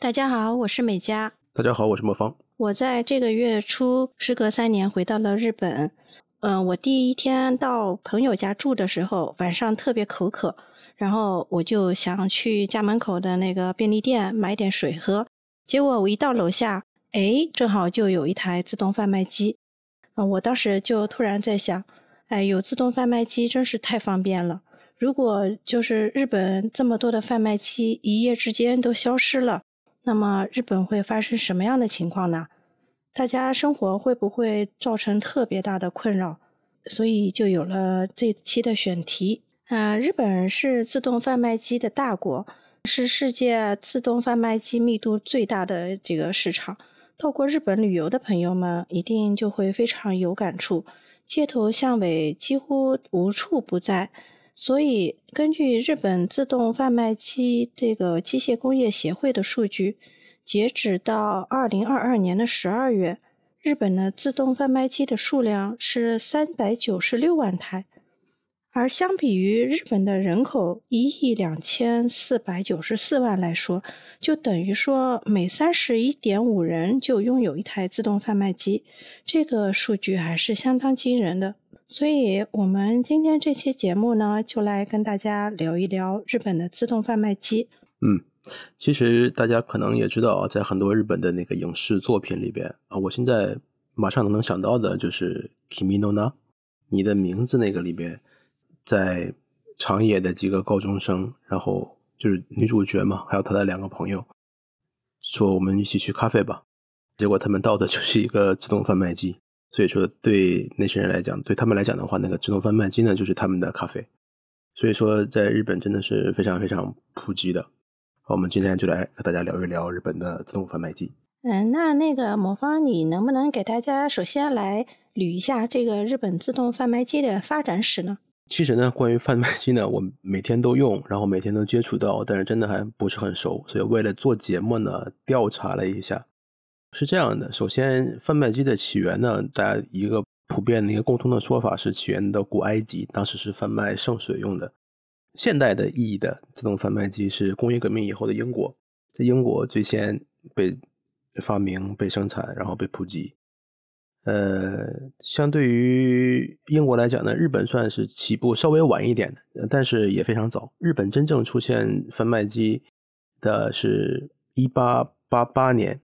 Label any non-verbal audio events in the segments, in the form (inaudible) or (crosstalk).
大家好，我是美嘉。大家好，我是莫芳。我在这个月初，时隔三年回到了日本。嗯，我第一天到朋友家住的时候，晚上特别口渴，然后我就想去家门口的那个便利店买点水喝。结果我一到楼下，哎，正好就有一台自动贩卖机。嗯，我当时就突然在想，哎，有自动贩卖机真是太方便了。如果就是日本这么多的贩卖机一夜之间都消失了，那么日本会发生什么样的情况呢？大家生活会不会造成特别大的困扰？所以就有了这期的选题。啊，日本是自动贩卖机的大国，是世界自动贩卖机密度最大的这个市场。到过日本旅游的朋友们一定就会非常有感触，街头巷尾几乎无处不在。所以，根据日本自动贩卖机这个机械工业协会的数据，截止到二零二二年的十二月，日本的自动贩卖机的数量是三百九十六万台。而相比于日本的人口一亿两千四百九十四万来说，就等于说每三十一点五人就拥有一台自动贩卖机，这个数据还是相当惊人的。所以，我们今天这期节目呢，就来跟大家聊一聊日本的自动贩卖机。嗯，其实大家可能也知道，在很多日本的那个影视作品里边啊，我现在马上能想到的就是《Kimi no Na》，你的名字那个里边，在长野的几个高中生，然后就是女主角嘛，还有她的两个朋友，说我们一起去咖啡吧，结果他们到的就是一个自动贩卖机。所以说，对那些人来讲，对他们来讲的话，那个自动贩卖机呢，就是他们的咖啡。所以说，在日本真的是非常非常普及的。好，我们今天就来和大家聊一聊日本的自动贩卖机。嗯，那那个魔方，你能不能给大家首先来捋一下这个日本自动贩卖机的发展史呢？其实呢，关于贩卖机呢，我每天都用，然后每天都接触到，但是真的还不是很熟。所以为了做节目呢，调查了一下。是这样的，首先，贩卖机的起源呢，大家一个普遍的一个共通的说法是起源的古埃及，当时是贩卖圣水用的。现代的意义的自动贩卖机是工业革命以后的英国，在英国最先被发明、被生产，然后被普及。呃，相对于英国来讲呢，日本算是起步稍微晚一点的，但是也非常早。日本真正出现贩卖机的是一八八八年。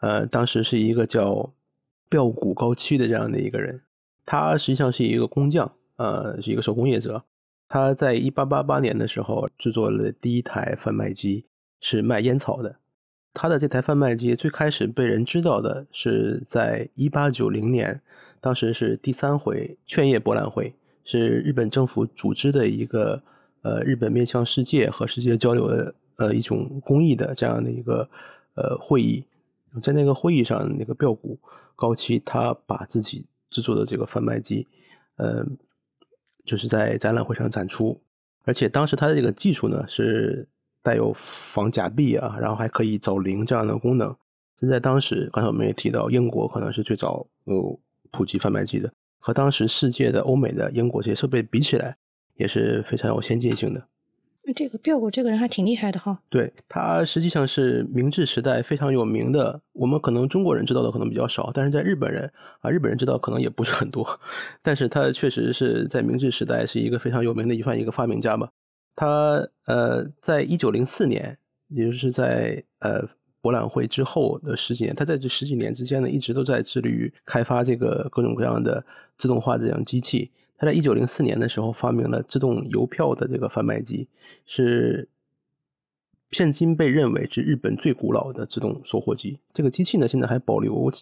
呃，当时是一个叫标谷高七的这样的一个人，他实际上是一个工匠，呃，是一个手工业者。他在一八八八年的时候制作了第一台贩卖机，是卖烟草的。他的这台贩卖机最开始被人知道的是在一八九零年，当时是第三回劝业博览会，是日本政府组织的一个呃日本面向世界和世界交流的呃一种公益的这样的一个呃会议。在那个会议上，那个标谷高崎他把自己制作的这个贩卖机，呃，就是在展览会上展出，而且当时他的这个技术呢是带有防假币啊，然后还可以找零这样的功能。现在当时，刚才我们也提到，英国可能是最早有普及贩卖机的，和当时世界的欧美的英国这些设备比起来，也是非常有先进性的。这个标谷这个人还挺厉害的哈。对他实际上是明治时代非常有名的，我们可能中国人知道的可能比较少，但是在日本人啊，日本人知道可能也不是很多。(laughs) 但是他确实是在明治时代是一个非常有名的一算一个发明家吧。他呃，在一九零四年，也就是在呃博览会之后的十几年，他在这十几年之间呢，一直都在致力于开发这个各种各样的自动化这样机器。他在一九零四年的时候发明了自动邮票的这个贩卖机，是现今被认为是日本最古老的自动售货机。这个机器呢，现在还保留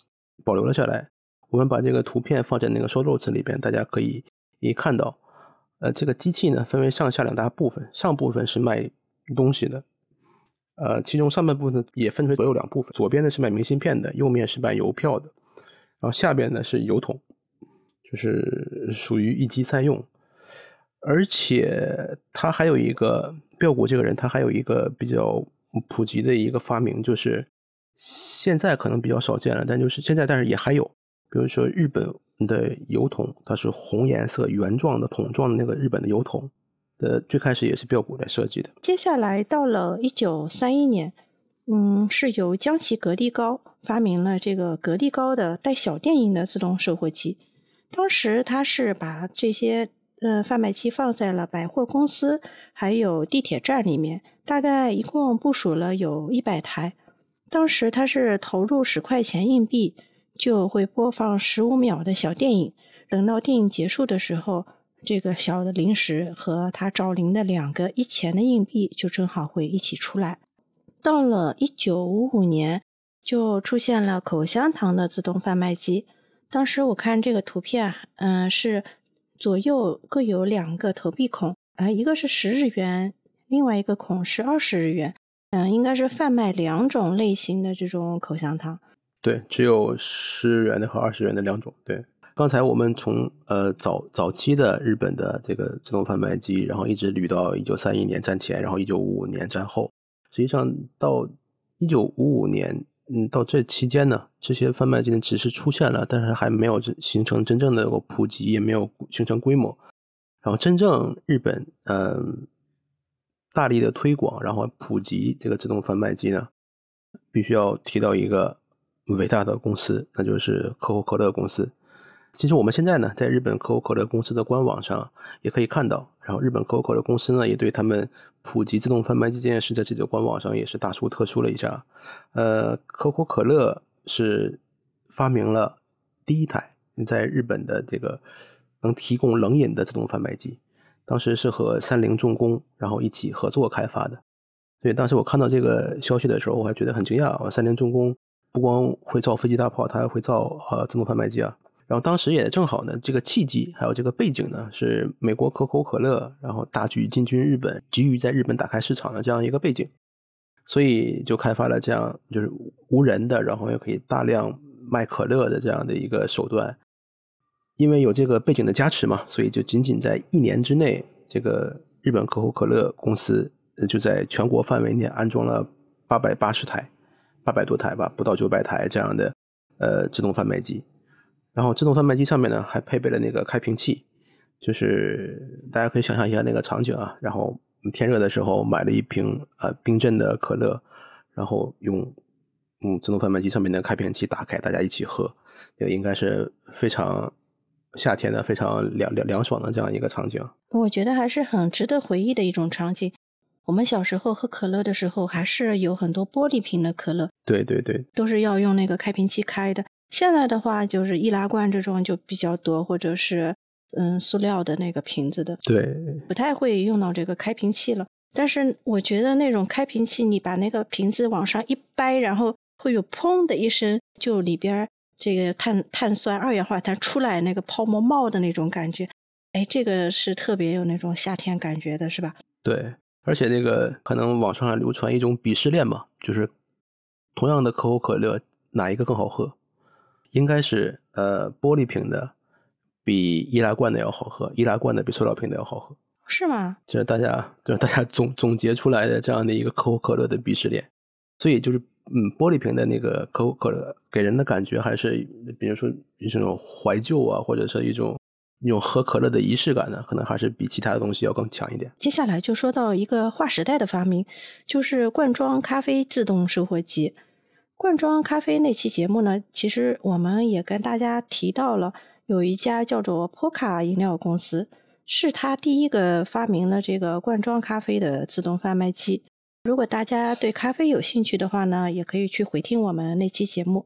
保留了下来。我们把这个图片放在那个 show notes 里边，大家可以可以看到。呃，这个机器呢，分为上下两大部分，上部分是卖东西的，呃，其中上半部分也分为左右两部分，左边呢是卖明信片的，右面是卖邮票的，然后下边呢是邮筒。就是属于一机三用，而且他还有一个标谷这个人，他还有一个比较普及的一个发明，就是现在可能比较少见了，但就是现在，但是也还有，比如说日本的油桶，它是红颜色圆状的桶状的那个日本的油桶的，最开始也是标谷来设计的。接下来到了一九三一年，嗯，是由江崎格力高发明了这个格力高的带小电影的自动售货机。当时他是把这些呃贩卖机放在了百货公司还有地铁站里面，大概一共部署了有一百台。当时他是投入十块钱硬币，就会播放十五秒的小电影。等到电影结束的时候，这个小的零食和他找零的两个一钱的硬币就正好会一起出来。到了一九五五年，就出现了口香糖的自动贩卖机。当时我看这个图片，嗯，是左右各有两个投币孔，啊，一个是十日元，另外一个孔是二十日元。嗯，应该是贩卖两种类型的这种口香糖。对，只有十元的和二十元的两种。对，刚才我们从呃早早期的日本的这个自动贩卖机，然后一直捋到一九三一年战前，然后一九五五年战后。实际上到一九五五年，嗯，到这期间呢，这些贩卖机呢只是出现了，但是还没有形成真正的普及，也没有形成规模。然后真正日本，嗯。大力的推广，然后普及这个自动贩卖机呢，必须要提到一个伟大的公司，那就是可口可乐公司。其实我们现在呢，在日本可口可乐公司的官网上也可以看到，然后日本可口可乐公司呢，也对他们普及自动贩卖机这件事，在自己的官网上也是大书特书了一下。呃，可口可乐是发明了第一台在日本的这个能提供冷饮的自动贩卖机。当时是和三菱重工，然后一起合作开发的，所以当时我看到这个消息的时候，我还觉得很惊讶。三菱重工不光会造飞机大炮，它还会造呃自动贩卖机啊。然后当时也正好呢，这个契机还有这个背景呢，是美国可口可乐然后大举进军日本，急于在日本打开市场的这样一个背景，所以就开发了这样就是无人的，然后又可以大量卖可乐的这样的一个手段。因为有这个背景的加持嘛，所以就仅仅在一年之内，这个日本可口可乐公司就在全国范围内安装了八百八十台、八百多台吧，不到九百台这样的呃自动贩卖机。然后自动贩卖机上面呢还配备了那个开瓶器，就是大家可以想象一下那个场景啊。然后天热的时候买了一瓶呃冰镇的可乐，然后用嗯自动贩卖机上面的开瓶器打开，大家一起喝，这个应该是非常。夏天的非常凉凉凉爽的这样一个场景，我觉得还是很值得回忆的一种场景。我们小时候喝可乐的时候，还是有很多玻璃瓶的可乐，对对对，都是要用那个开瓶器开的。现在的话，就是易拉罐这种就比较多，或者是嗯塑料的那个瓶子的，对，不太会用到这个开瓶器了。但是我觉得那种开瓶器，你把那个瓶子往上一掰，然后会有砰的一声，就里边。这个碳碳酸二氧化碳出来那个泡沫冒的那种感觉，哎，这个是特别有那种夏天感觉的，是吧？对，而且那个可能网上还流传一种鄙视链嘛，就是同样的可口可乐，哪一个更好喝？应该是呃玻璃瓶的比易拉罐的要好喝，易拉罐的比塑料瓶的要好喝，是吗？这是大家就是大家总总结出来的这样的一个可口可乐的鄙视链，所以就是。嗯，玻璃瓶的那个可口可乐给人的感觉还是，比如说一种怀旧啊，或者是一种一种喝可乐的仪式感呢，可能还是比其他的东西要更强一点。接下来就说到一个划时代的发明，就是罐装咖啡自动售货机。罐装咖啡那期节目呢，其实我们也跟大家提到了，有一家叫做波卡饮料公司，是他第一个发明了这个罐装咖啡的自动贩卖机。如果大家对咖啡有兴趣的话呢，也可以去回听我们那期节目。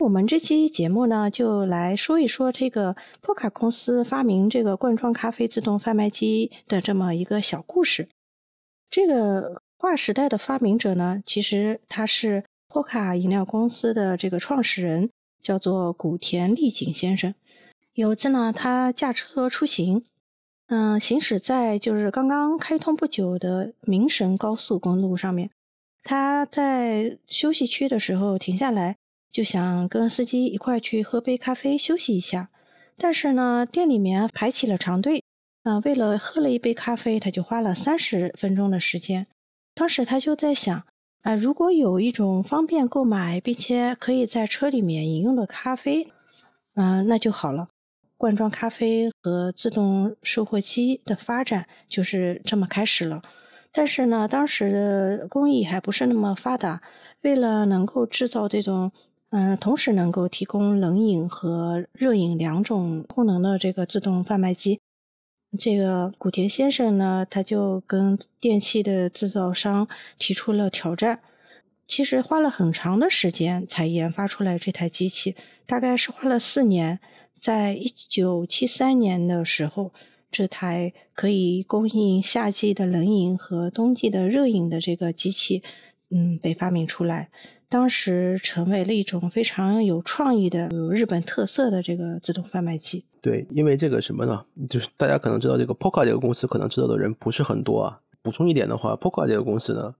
我们这期节目呢，就来说一说这个波卡公司发明这个罐装咖啡自动贩卖机的这么一个小故事。这个划时代的发明者呢，其实他是波卡饮料公司的这个创始人，叫做古田利景先生。有一次呢，他驾车出行。嗯，行驶在就是刚刚开通不久的明神高速公路上面，他在休息区的时候停下来，就想跟司机一块去喝杯咖啡休息一下。但是呢，店里面排起了长队，嗯，为了喝了一杯咖啡，他就花了三十分钟的时间。当时他就在想，啊，如果有一种方便购买并且可以在车里面饮用的咖啡，嗯，那就好了。罐装咖啡和自动售货机的发展就是这么开始了。但是呢，当时的工艺还不是那么发达，为了能够制造这种，嗯，同时能够提供冷饮和热饮两种功能的这个自动贩卖机，这个古田先生呢，他就跟电器的制造商提出了挑战。其实花了很长的时间才研发出来这台机器，大概是花了四年，在一九七三年的时候。这台可以供应夏季的冷饮和冬季的热饮的这个机器，嗯，被发明出来，当时成为了一种非常有创意的、有日本特色的这个自动贩卖机。对，因为这个什么呢？就是大家可能知道这个 Poca 这个公司，可能知道的人不是很多啊。补充一点的话，Poca 这个公司呢，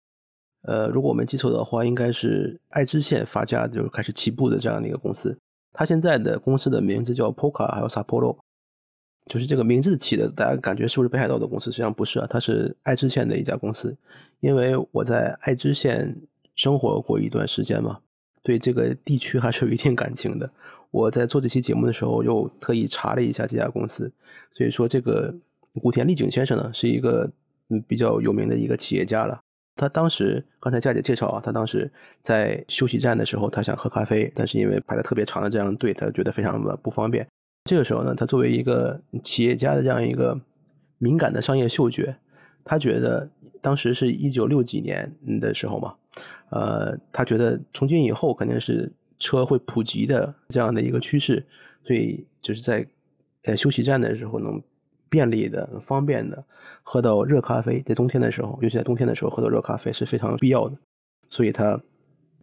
呃，如果我没记错的话，应该是爱知县发家就是开始起步的这样的一个公司。它现在的公司的名字叫 Poca，还有 Sapporo。就是这个名字起的，大家感觉是不是北海道的公司？实际上不是啊，它是爱知县的一家公司。因为我在爱知县生活过一段时间嘛，对这个地区还是有一定感情的。我在做这期节目的时候，又特意查了一下这家公司。所以说，这个古田利景先生呢，是一个嗯比较有名的一个企业家了。他当时刚才佳姐介绍啊，他当时在休息站的时候，他想喝咖啡，但是因为排了特别长的这样的队，他觉得非常的不方便。这个时候呢，他作为一个企业家的这样一个敏感的商业嗅觉，他觉得当时是一九六几年的时候嘛，呃，他觉得从今以后肯定是车会普及的这样的一个趋势，所以就是在呃休息站的时候能便利的、方便的喝到热咖啡，在冬天的时候，尤其在冬天的时候喝到热咖啡是非常必要的，所以他。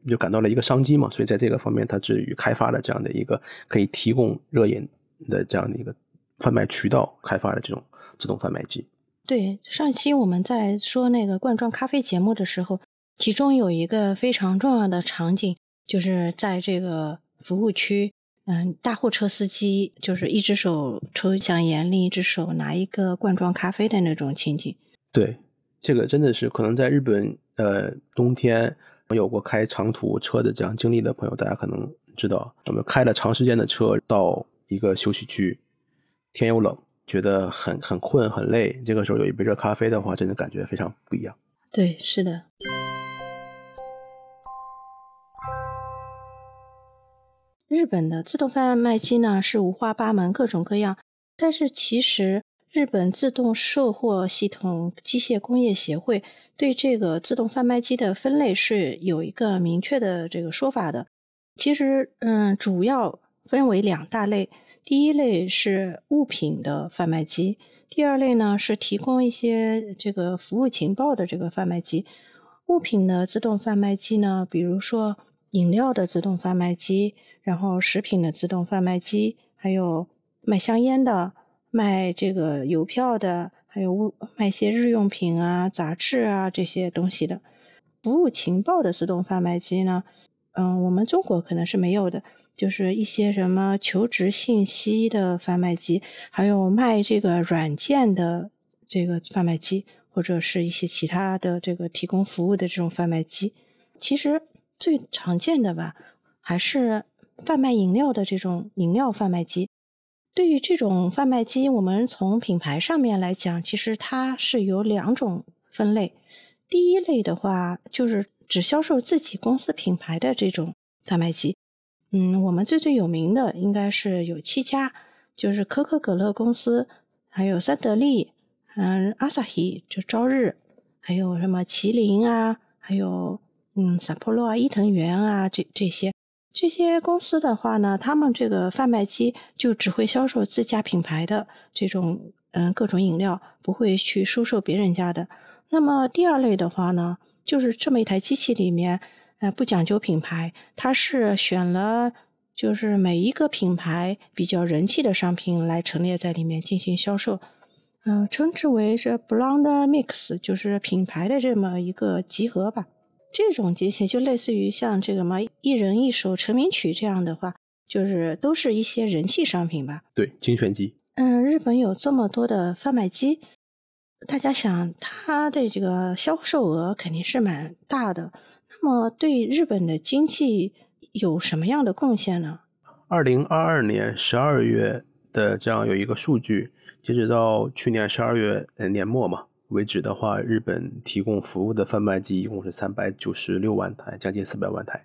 就感到了一个商机嘛，所以在这个方面，他至于开发了这样的一个可以提供热饮。的这样的一个贩卖渠道开发的这种自动贩卖机。对，上期我们在说那个罐装咖啡节目的时候，其中有一个非常重要的场景，就是在这个服务区，嗯，大货车司机就是一只手抽香烟，另一只手拿一个罐装咖啡的那种情景。对，这个真的是可能在日本，呃，冬天有过开长途车的这样经历的朋友，大家可能知道，我们开了长时间的车到。一个休息区，天又冷，觉得很很困很累。这个时候有一杯热咖啡的话，真的感觉非常不一样。对，是的。日本的自动贩卖机呢是五花八门、各种各样，但是其实日本自动售货系统机械工业协会对这个自动贩卖机的分类是有一个明确的这个说法的。其实，嗯，主要。分为两大类，第一类是物品的贩卖机，第二类呢是提供一些这个服务情报的这个贩卖机。物品的自动贩卖机呢，比如说饮料的自动贩卖机，然后食品的自动贩卖机，还有卖香烟的、卖这个邮票的，还有物卖些日用品啊、杂志啊这些东西的。服务情报的自动贩卖机呢？嗯，我们中国可能是没有的，就是一些什么求职信息的贩卖机，还有卖这个软件的这个贩卖机，或者是一些其他的这个提供服务的这种贩卖机。其实最常见的吧，还是贩卖饮料的这种饮料贩卖机。对于这种贩卖机，我们从品牌上面来讲，其实它是有两种分类。第一类的话，就是。只销售自己公司品牌的这种贩卖机，嗯，我们最最有名的应该是有七家，就是可口可乐公司，还有三得利，嗯，阿萨希就朝日，还有什么麒麟啊，还有嗯，萨波罗啊，伊藤园啊，这这些这些公司的话呢，他们这个贩卖机就只会销售自家品牌的这种嗯各种饮料，不会去出售别人家的。那么第二类的话呢？就是这么一台机器里面，呃，不讲究品牌，它是选了就是每一个品牌比较人气的商品来陈列在里面进行销售，嗯，称之为是 Blend Mix，就是品牌的这么一个集合吧。这种机器就类似于像这个嘛一人一首成名曲这样的话，就是都是一些人气商品吧。对，精选机。嗯，日本有这么多的贩卖机。大家想，它的这个销售额肯定是蛮大的。那么，对日本的经济有什么样的贡献呢？二零二二年十二月的这样有一个数据，截止到去年十二月年末嘛，为止的话，日本提供服务的贩卖机一共是三百九十六万台，将近四百万台，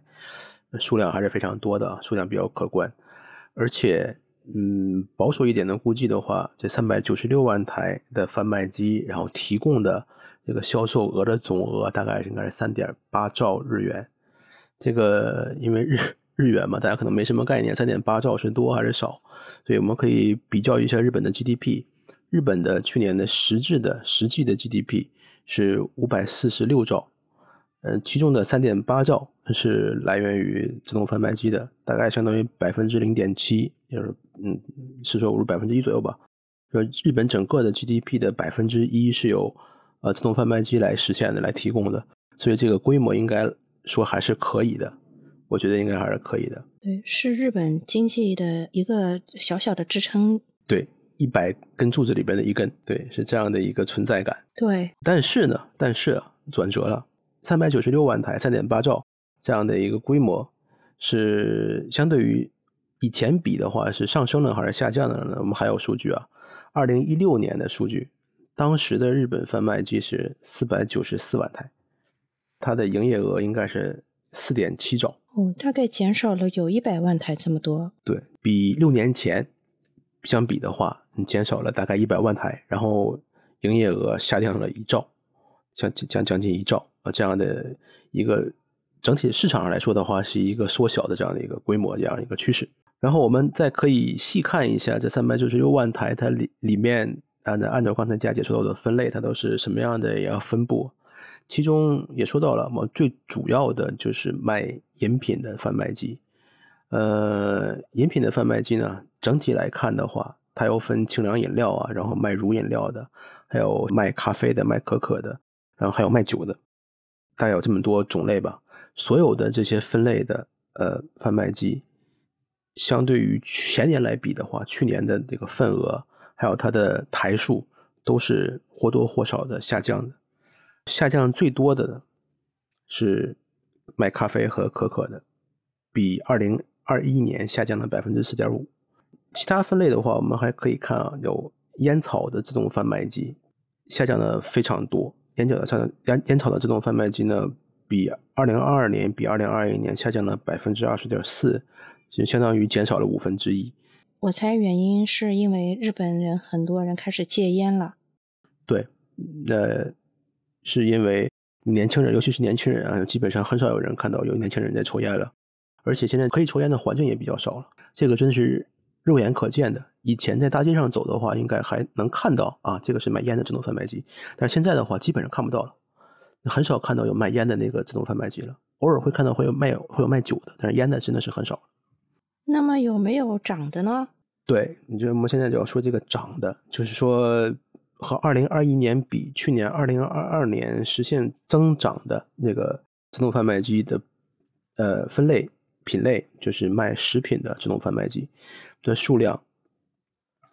数量还是非常多的，数量比较可观。而且，嗯，保守一点的估计的话，这三百九十六万台的贩卖机，然后提供的这个销售额的总额大概应该是三点八兆日元。这个因为日日元嘛，大家可能没什么概念，三点八兆是多还是少？所以我们可以比较一下日本的 GDP。日本的去年的实质的实际的 GDP 是五百四十六兆，嗯，其中的三点八兆是来源于自动贩卖机的，大概相当于百分之零点七，就是嗯，是说五百分之一左右吧。说日本整个的 GDP 的百分之一是由呃自动贩卖机来实现的，来提供的，所以这个规模应该说还是可以的，我觉得应该还是可以的。对，是日本经济的一个小小的支撑。对。一百根柱子里边的一根，对，是这样的一个存在感。对，但是呢，但是转折了，三百九十六万台，三点八兆这样的一个规模，是相对于以前比的话是上升了还是下降了呢？我们还有数据啊，二零一六年的数据，当时的日本贩卖机是四百九十四万台，它的营业额应该是四点七兆。哦，大概减少了有一百万台这么多。对比六年前相比的话。减少了大概一百万台，然后营业额下降了一兆，将将将近一兆啊，这样的一个整体市场上来说的话，是一个缩小的这样的一个规模，这样一个趋势。然后我们再可以细看一下这三百九十六万台，它里里面按按照刚才佳姐说到的分类，它都是什么样的一个分布？其中也说到了，我最主要的就是卖饮品的贩卖机。呃，饮品的贩卖机呢，整体来看的话。它又分清凉饮料啊，然后卖乳饮料的，还有卖咖啡的、卖可可的，然后还有卖酒的，大概有这么多种类吧。所有的这些分类的呃贩卖机，相对于前年来比的话，去年的这个份额还有它的台数都是或多或少的下降的。下降最多的呢是卖咖啡和可可的，比二零二一年下降了百分之四点五。其他分类的话，我们还可以看啊，有烟草的自动贩卖机下降的非常多。烟草的下烟烟草的自动贩卖机呢，比二零二二年比二零二一年下降了百分之二十点四，就相当于减少了五分之一。我猜原因是因为日本人很多人开始戒烟了。对，那是因为年轻人，尤其是年轻人啊，基本上很少有人看到有年轻人在抽烟了，而且现在可以抽烟的环境也比较少了。这个真是。肉眼可见的，以前在大街上走的话，应该还能看到啊，这个是卖烟的自动贩卖机。但是现在的话，基本上看不到了，很少看到有卖烟的那个自动贩卖机了。偶尔会看到会有卖会有卖酒的，但是烟的真的是很少。那么有没有涨的呢？对，你就我们现在就要说这个涨的，就是说和二零二一年比，去年二零二二年实现增长的那个自动贩卖机的呃分类品类，就是卖食品的自动贩卖机。的数量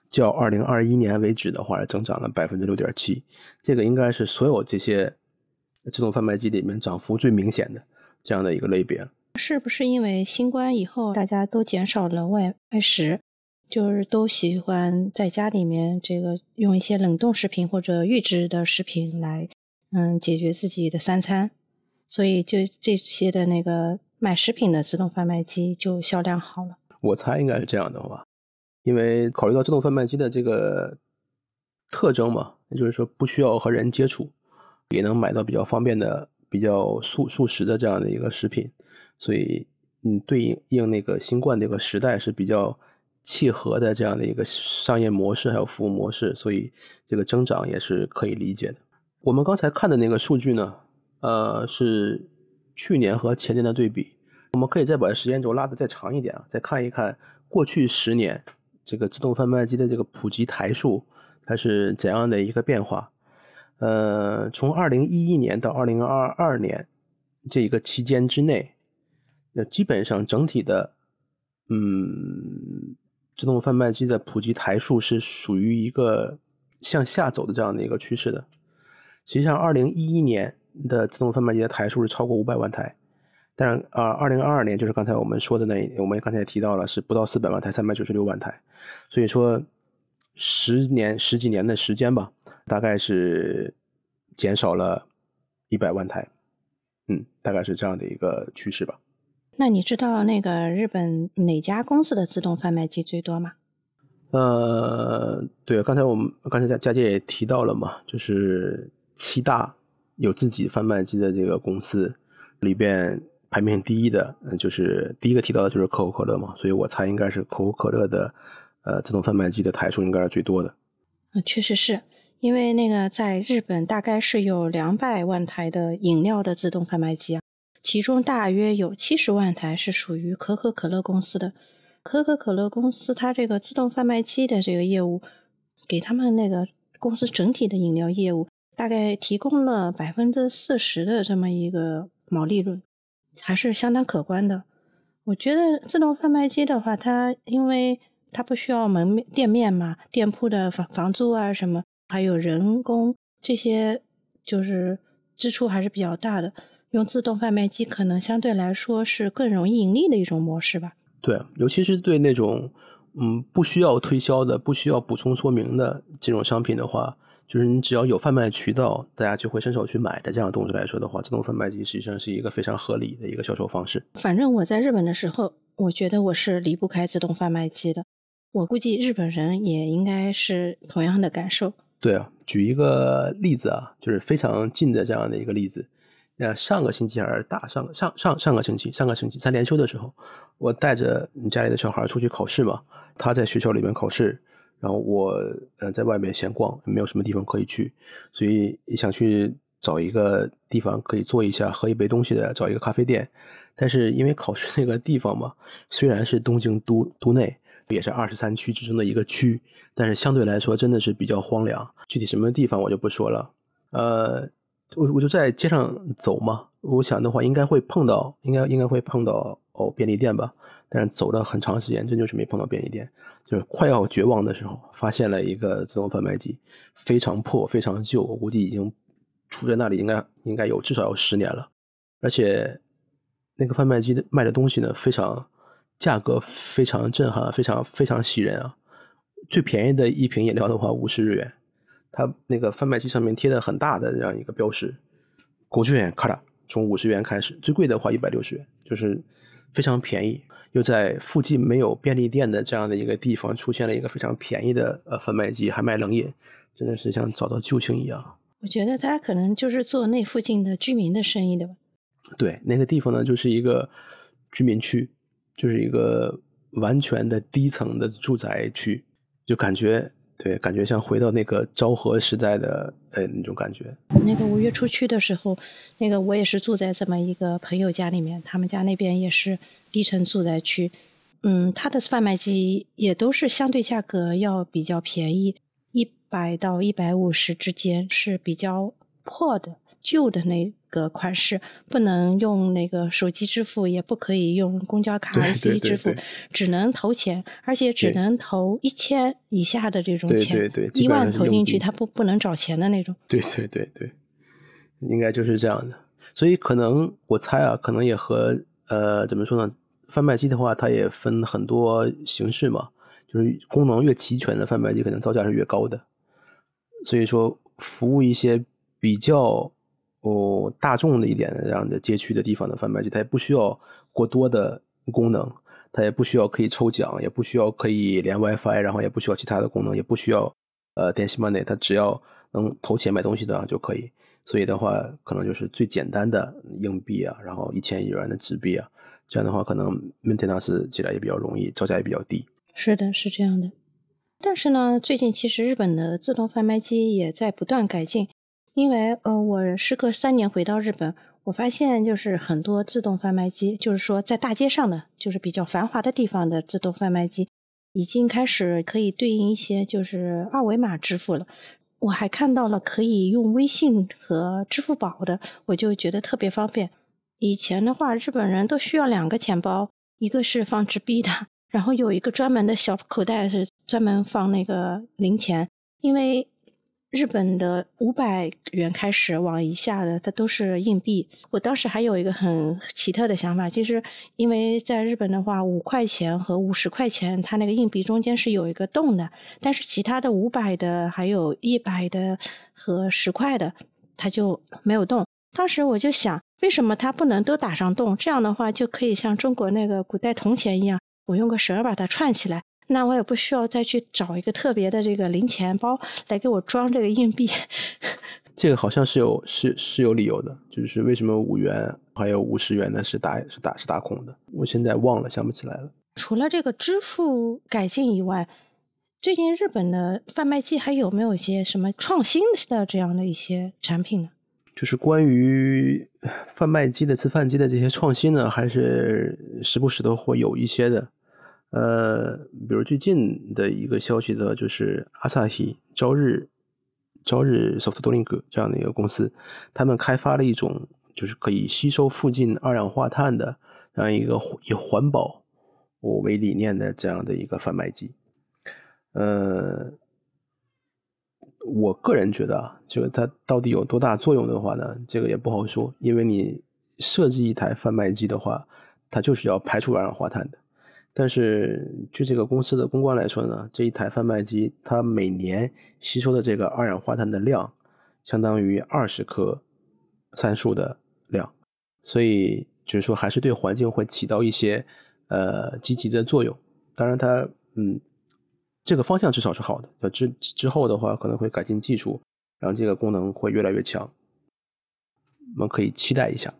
较二零二一年为止的话，增长了百分之六点七，这个应该是所有这些自动贩卖机里面涨幅最明显的这样的一个类别。是不是因为新冠以后大家都减少了外外食，就是都喜欢在家里面这个用一些冷冻食品或者预制的食品来嗯解决自己的三餐，所以就这些的那个卖食品的自动贩卖机就销量好了。我猜应该是这样的吧，因为考虑到自动贩卖机的这个特征嘛，也就是说不需要和人接触，也能买到比较方便的、比较速速食的这样的一个食品，所以嗯，对应应那个新冠这个时代是比较契合的这样的一个商业模式还有服务模式，所以这个增长也是可以理解的。我们刚才看的那个数据呢，呃，是去年和前年的对比。我们可以再把时间轴拉的再长一点啊，再看一看过去十年这个自动贩卖机的这个普及台数它是怎样的一个变化。呃，从二零一一年到二零二二年这一个期间之内，那基本上整体的嗯自动贩卖机的普及台数是属于一个向下走的这样的一个趋势的。实际上，二零一一年的自动贩卖机的台数是超过五百万台。但是啊，二零二二年就是刚才我们说的那，我们刚才也提到了，是不到四百万台，三百九十六万台。所以说，十年十几年的时间吧，大概是减少了一百万台，嗯，大概是这样的一个趋势吧。那你知道那个日本哪家公司的自动贩卖机最多吗？呃，对，刚才我们刚才佳佳姐也提到了嘛，就是七大有自己贩卖机的这个公司里边排名第一的，嗯，就是第一个提到的就是可口可乐嘛，所以我猜应该是可口可乐的呃自动贩卖机的台数应该是最多的。啊，确实是因为那个在日本大概是有两百万台的饮料的自动贩卖机啊，其中大约有七十万台是属于可口可乐公司的。可口可乐公司它这个自动贩卖机的这个业务，给他们那个公司整体的饮料业务大概提供了百分之四十的这么一个毛利润，还是相当可观的。我觉得自动贩卖机的话，它因为它不需要门面店面嘛，店铺的房房租啊什么，还有人工这些，就是支出还是比较大的。用自动贩卖机可能相对来说是更容易盈利的一种模式吧。对，尤其是对那种嗯不需要推销的、不需要补充说明的这种商品的话，就是你只要有贩卖渠道，大家就会伸手去买的这样的东西来说的话，自动贩卖机实际上是一个非常合理的一个销售方式。反正我在日本的时候，我觉得我是离不开自动贩卖机的。我估计日本人也应该是同样的感受。对啊，举一个例子啊，就是非常近的这样的一个例子。呃上个星期还是大上上上上个星期，上个星期在连休的时候，我带着你家里的小孩出去考试嘛。他在学校里面考试，然后我呃在外面闲逛，没有什么地方可以去，所以想去找一个地方可以坐一下，喝一杯东西的，找一个咖啡店。但是因为考试那个地方嘛，虽然是东京都都内，也是二十三区之中的一个区，但是相对来说真的是比较荒凉。具体什么地方我就不说了，呃。我我就在街上走嘛，我想的话应该会碰到，应该应该会碰到哦便利店吧，但是走了很长时间，真就是没碰到便利店，就是快要绝望的时候，发现了一个自动贩卖机，非常破，非常旧，我估计已经出在那里应该应该有至少有十年了，而且那个贩卖机的卖的东西呢，非常价格非常震撼，非常非常吸人啊，最便宜的一瓶饮料的话五十日元。它那个贩卖机上面贴的很大的这样一个标识，国券卡了，从五十元开始，最贵的话一百六十元，就是非常便宜。又在附近没有便利店的这样的一个地方，出现了一个非常便宜的呃贩卖机，还卖冷饮，真的是像找到救星一样。我觉得他可能就是做那附近的居民的生意的吧。对，那个地方呢，就是一个居民区，就是一个完全的低层的住宅区，就感觉。对，感觉像回到那个昭和时代的呃那种感觉。那个五月初去的时候，那个我也是住在这么一个朋友家里面，他们家那边也是低层住宅区。嗯，他的贩卖机也都是相对价格要比较便宜，一百到一百五十之间是比较破的旧的那。个款式不能用那个手机支付，也不可以用公交卡 IC 支付，只能投钱，而且只能投一千以下的这种钱，对对对，一万投进去，它不不能找钱的那种。对对对对，应该就是这样的。所以可能我猜啊，可能也和呃怎么说呢？贩卖机的话，它也分很多形式嘛，就是功能越齐全的贩卖机，可能造价是越高的。所以说，服务一些比较。哦，大众的一点的这样的街区的地方的贩卖机，它也不需要过多的功能，它也不需要可以抽奖，也不需要可以连 WiFi，然后也不需要其他的功能，也不需要呃电信 money，它只要能投钱买东西的就可以。所以的话，可能就是最简单的硬币啊，然后一千一元的纸币啊，这样的话可能 maintenance 起来也比较容易，造价也比较低。是的，是这样的。但是呢，最近其实日本的自动贩卖机也在不断改进。因为呃，我时隔三年回到日本，我发现就是很多自动贩卖机，就是说在大街上的，就是比较繁华的地方的自动贩卖机，已经开始可以对应一些就是二维码支付了。我还看到了可以用微信和支付宝的，我就觉得特别方便。以前的话，日本人都需要两个钱包，一个是放纸币的，然后有一个专门的小口袋是专门放那个零钱，因为。日本的五百元开始往以下的，它都是硬币。我当时还有一个很奇特的想法，其实因为在日本的话，五块钱和五十块钱，它那个硬币中间是有一个洞的，但是其他的五百的、还有一百的和十块的，它就没有动。当时我就想，为什么它不能都打上洞？这样的话就可以像中国那个古代铜钱一样，我用个绳把它串起来，那我也不需要再去找一个特别的这个零钱包来给我装这个硬币。(laughs) 这个好像是有是是有理由的，就是为什么五元还有五十元呢是打是打是打孔的？我现在忘了，想不起来了。除了这个支付改进以外，最近日本的贩卖机还有没有一些什么创新的这样的一些产品呢？就是关于贩卖机的自贩机的这些创新呢，还是时不时的会有一些的。呃，比如最近的一个消息呢，就是阿萨希朝日。朝日 Softdrink 这样的一个公司，他们开发了一种就是可以吸收附近二氧化碳的这样一个以环保为理念的这样的一个贩卖机。呃，我个人觉得啊，这个它到底有多大作用的话呢，这个也不好说，因为你设计一台贩卖机的话，它就是要排除二氧化碳的。但是，据这个公司的公关来说呢，这一台贩卖机它每年吸收的这个二氧化碳的量，相当于二十克参数的量，所以就是说还是对环境会起到一些呃积极的作用。当然，它嗯这个方向至少是好的。那之之后的话，可能会改进技术，让这个功能会越来越强。我们可以期待一下。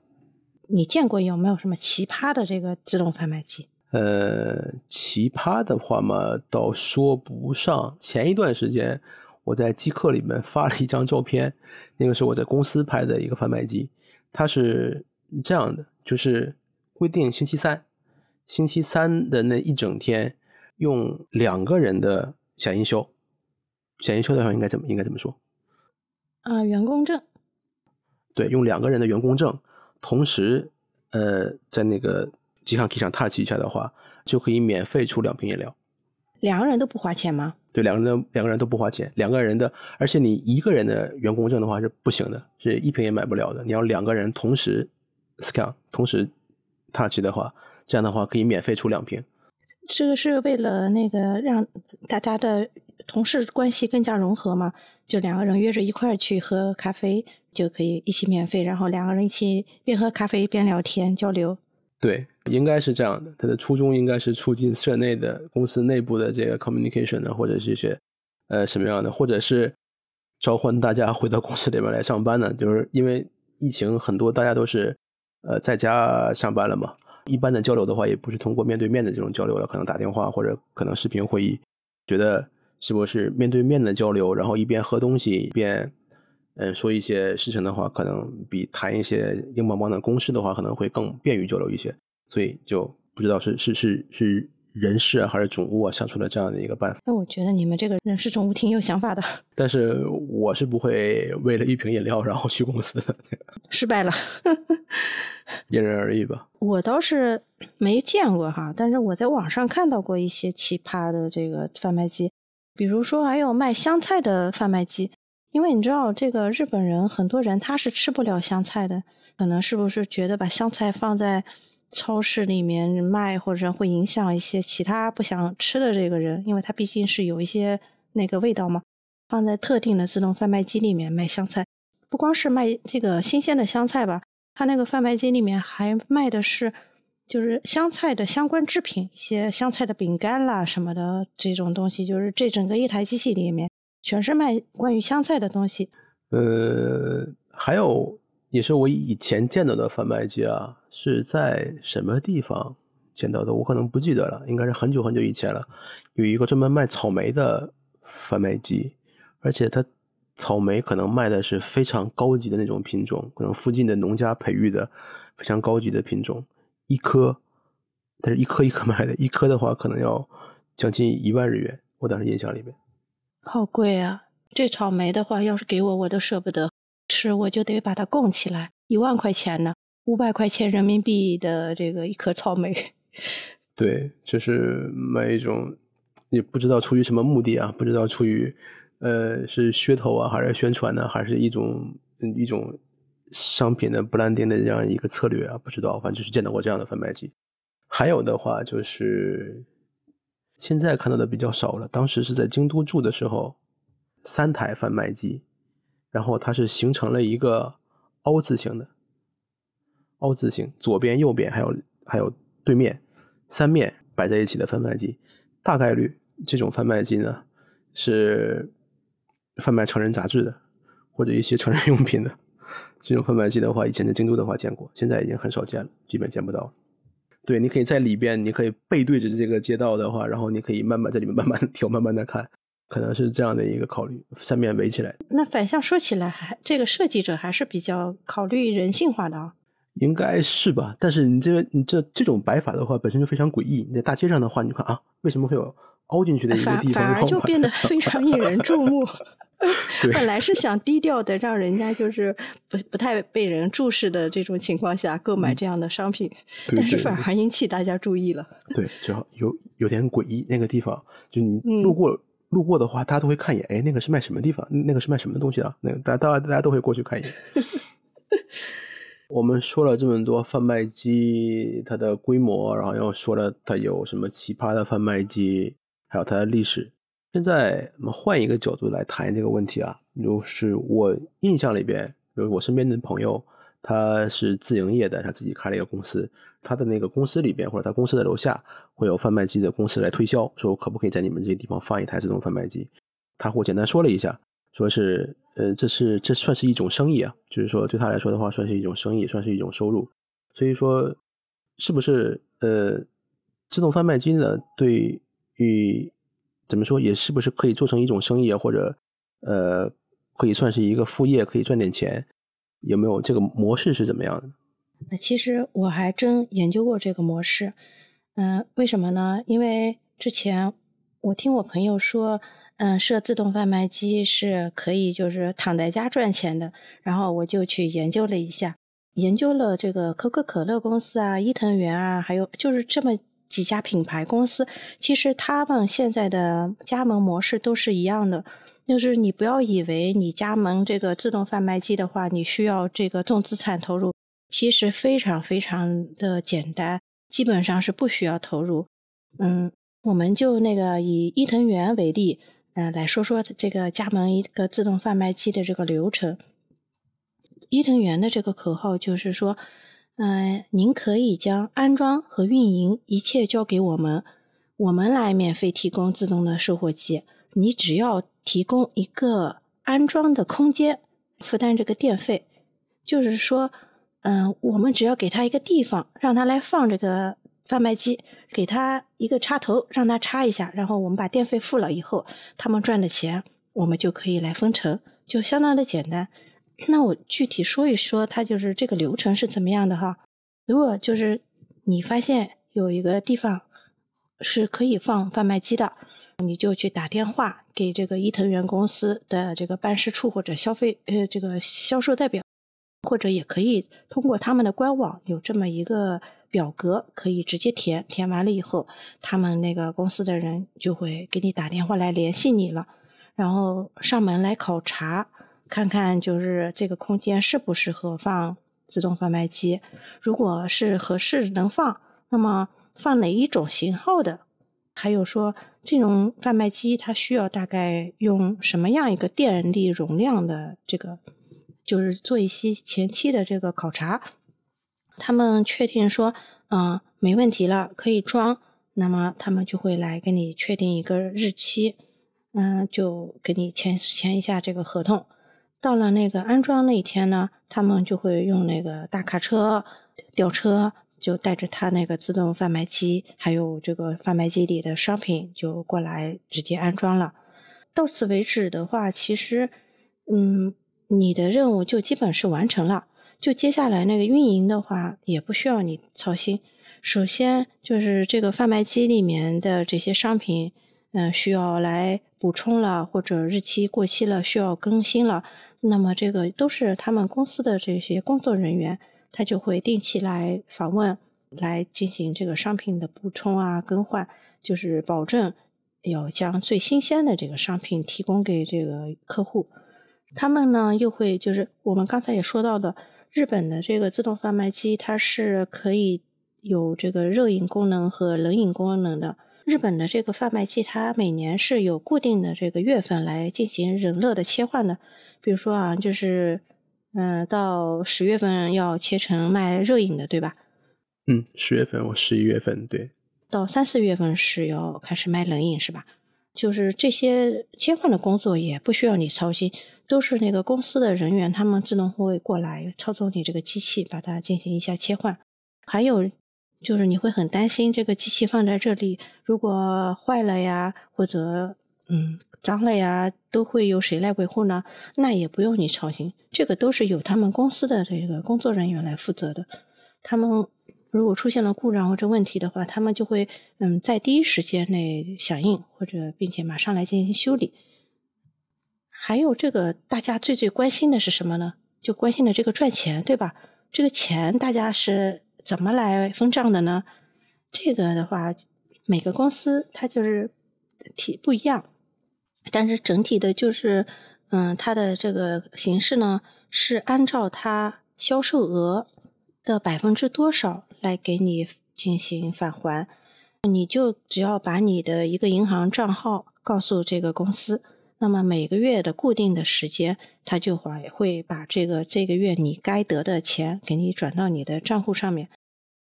你见过有没有什么奇葩的这个自动贩卖机？呃，奇葩的话嘛，倒说不上。前一段时间，我在机客里面发了一张照片，那个是我在公司拍的一个贩卖机。它是这样的，就是规定星期三，星期三的那一整天，用两个人的响应修。响应修的话，应该怎么应该怎么说？啊，员工证。对，用两个人的员工证，同时，呃，在那个。机上机上 touch 一下的话，就可以免费出两瓶饮料。两个人都不花钱吗？对，两个人两个人都不花钱。两个人的，而且你一个人的员工证的话是不行的，是一瓶也买不了的。你要两个人同时 scan，同时 touch 的话，这样的话可以免费出两瓶。这个是为了那个让大家的同事关系更加融合嘛？就两个人约着一块儿去喝咖啡，就可以一起免费，然后两个人一起边喝咖啡边聊天交流。对，应该是这样的。它的初衷应该是促进社内的公司内部的这个 communication 呢，或者是一些呃什么样的，或者是召唤大家回到公司里面来上班呢？就是因为疫情，很多大家都是呃在家上班了嘛。一般的交流的话，也不是通过面对面的这种交流了，可能打电话或者可能视频会议。觉得是不是面对面的交流，然后一边喝东西一边。嗯，说一些事情的话，可能比谈一些硬邦邦的公式的话，可能会更便于交流一些。所以就不知道是是是是人事啊，还是总务啊想出了这样的一个办法。那我觉得你们这个人事总务挺有想法的。(laughs) 但是我是不会为了一瓶饮料然后去公司的。(laughs) 失败了，(laughs) 因人而异吧。我倒是没见过哈，但是我在网上看到过一些奇葩的这个贩卖机，比如说还有卖香菜的贩卖机。因为你知道，这个日本人很多人他是吃不了香菜的，可能是不是觉得把香菜放在超市里面卖，或者会影响一些其他不想吃的这个人？因为它毕竟是有一些那个味道嘛。放在特定的自动贩卖机里面卖香菜，不光是卖这个新鲜的香菜吧，它那个贩卖机里面还卖的是就是香菜的相关制品，一些香菜的饼干啦什么的这种东西，就是这整个一台机器里面。全是卖关于香菜的东西。呃，还有也是我以前见到的贩卖机啊，是在什么地方见到的？我可能不记得了，应该是很久很久以前了。有一个专门卖草莓的贩卖机，而且它草莓可能卖的是非常高级的那种品种，可能附近的农家培育的非常高级的品种，一颗，它是一颗一颗卖的，一颗的话可能要将近一万日元。我当时印象里面。好贵啊！这草莓的话，要是给我，我都舍不得吃，我就得把它供起来。一万块钱呢，五百块钱人民币的这个一颗草莓。(laughs) 对，就是买一种，也不知道出于什么目的啊，不知道出于呃是噱头啊，还是宣传呢，还是一种一种商品的不烂丁的这样一个策略啊，不知道，反正就是见到过这样的贩卖机。还有的话就是。现在看到的比较少了。当时是在京都住的时候，三台贩卖机，然后它是形成了一个凹字形的凹字形，左边、右边还有还有对面三面摆在一起的贩卖机，大概率这种贩卖机呢是贩卖成人杂志的或者一些成人用品的。这种贩卖机的话，以前在京都的话见过，现在已经很少见了，基本见不到。对，你可以在里边，你可以背对着这个街道的话，然后你可以慢慢在里面慢慢 (laughs) 挑，慢慢的看，可能是这样的一个考虑，三面围起来。那反向说起来，还这个设计者还是比较考虑人性化的啊。应该是吧？但是你这个你这这种摆法的话，本身就非常诡异。你在大街上的话，你看啊，为什么会有凹进去的一个地方？反而就变得非常引人注目。(laughs) (laughs) 本来是想低调的，让人家就是不不太被人注视的这种情况下购买这样的商品，但是反而引起大家注意了。对，就有有点诡异。那个地方，就你路过路过的话，大家都会看一眼。哎，那个是卖什么地方？那个是卖什么东西的？那个大大大家都会过去看一眼。(laughs) 我们说了这么多贩卖机，它的规模，然后又说了它有什么奇葩的贩卖机，还有它的历史。现在我们换一个角度来谈这个问题啊，就是我印象里边，比如我身边的朋友，他是自营业的，他自己开了一个公司，他的那个公司里边或者他公司的楼下会有贩卖机的公司来推销，说我可不可以在你们这个地方放一台自动贩卖机？他我简单说了一下，说是呃，这是这算是一种生意啊，就是说对他来说的话，算是一种生意，算是一种收入。所以说，是不是呃，自动贩卖机呢？对于怎么说也是不是可以做成一种生意啊？或者，呃，可以算是一个副业，可以赚点钱？有没有这个模式是怎么样的？其实我还真研究过这个模式。嗯，为什么呢？因为之前我听我朋友说，嗯，设自动贩卖机是可以就是躺在家赚钱的。然后我就去研究了一下，研究了这个可口可乐公司啊、伊藤园啊，还有就是这么。几家品牌公司，其实他们现在的加盟模式都是一样的，就是你不要以为你加盟这个自动贩卖机的话，你需要这个重资产投入，其实非常非常的简单，基本上是不需要投入。嗯，我们就那个以伊藤园为例，嗯，来说说这个加盟一个自动贩卖机的这个流程。伊藤园的这个口号就是说。嗯，您可以将安装和运营一切交给我们，我们来免费提供自动的售货机。你只要提供一个安装的空间，负担这个电费。就是说，嗯，我们只要给他一个地方，让他来放这个贩卖机，给他一个插头，让他插一下，然后我们把电费付了以后，他们赚的钱我们就可以来分成，就相当的简单。那我具体说一说，它就是这个流程是怎么样的哈？如果就是你发现有一个地方是可以放贩卖机的，你就去打电话给这个伊藤园公司的这个办事处或者消费呃这个销售代表，或者也可以通过他们的官网有这么一个表格，可以直接填，填完了以后，他们那个公司的人就会给你打电话来联系你了，然后上门来考察。看看就是这个空间适不适合放自动贩卖机，如果是合适能放，那么放哪一种型号的？还有说这种贩卖机它需要大概用什么样一个电力容量的这个，就是做一些前期的这个考察。他们确定说，嗯，没问题了，可以装，那么他们就会来跟你确定一个日期，嗯，就给你签签一下这个合同。到了那个安装那一天呢，他们就会用那个大卡车、吊车，就带着他那个自动贩卖机，还有这个贩卖机里的商品，就过来直接安装了。到此为止的话，其实，嗯，你的任务就基本是完成了。就接下来那个运营的话，也不需要你操心。首先就是这个贩卖机里面的这些商品，嗯，需要来补充了，或者日期过期了，需要更新了。那么这个都是他们公司的这些工作人员，他就会定期来访问，来进行这个商品的补充啊、更换，就是保证要将最新鲜的这个商品提供给这个客户。他们呢又会就是我们刚才也说到的，日本的这个自动贩卖机，它是可以有这个热饮功能和冷饮功能的。日本的这个贩卖机，它每年是有固定的这个月份来进行冷热的切换的。比如说啊，就是嗯，到十月份要切成卖热饮的，对吧？嗯，十月份，我十一月份对。到三四月份是要开始卖冷饮，是吧？就是这些切换的工作也不需要你操心，都是那个公司的人员，他们自动会过来操作你这个机器，把它进行一下切换。还有就是你会很担心这个机器放在这里，如果坏了呀，或者嗯脏了呀，都会由谁来维护呢？那也不用你操心，这个都是由他们公司的这个工作人员来负责的，他们。如果出现了故障或者问题的话，他们就会嗯在第一时间内响应，或者并且马上来进行修理。还有这个大家最最关心的是什么呢？就关心的这个赚钱，对吧？这个钱大家是怎么来分账的呢？这个的话，每个公司它就是体不一样，但是整体的就是嗯它的这个形式呢是按照它销售额的百分之多少。来给你进行返还，你就只要把你的一个银行账号告诉这个公司，那么每个月的固定的时间，他就会会把这个这个月你该得的钱给你转到你的账户上面。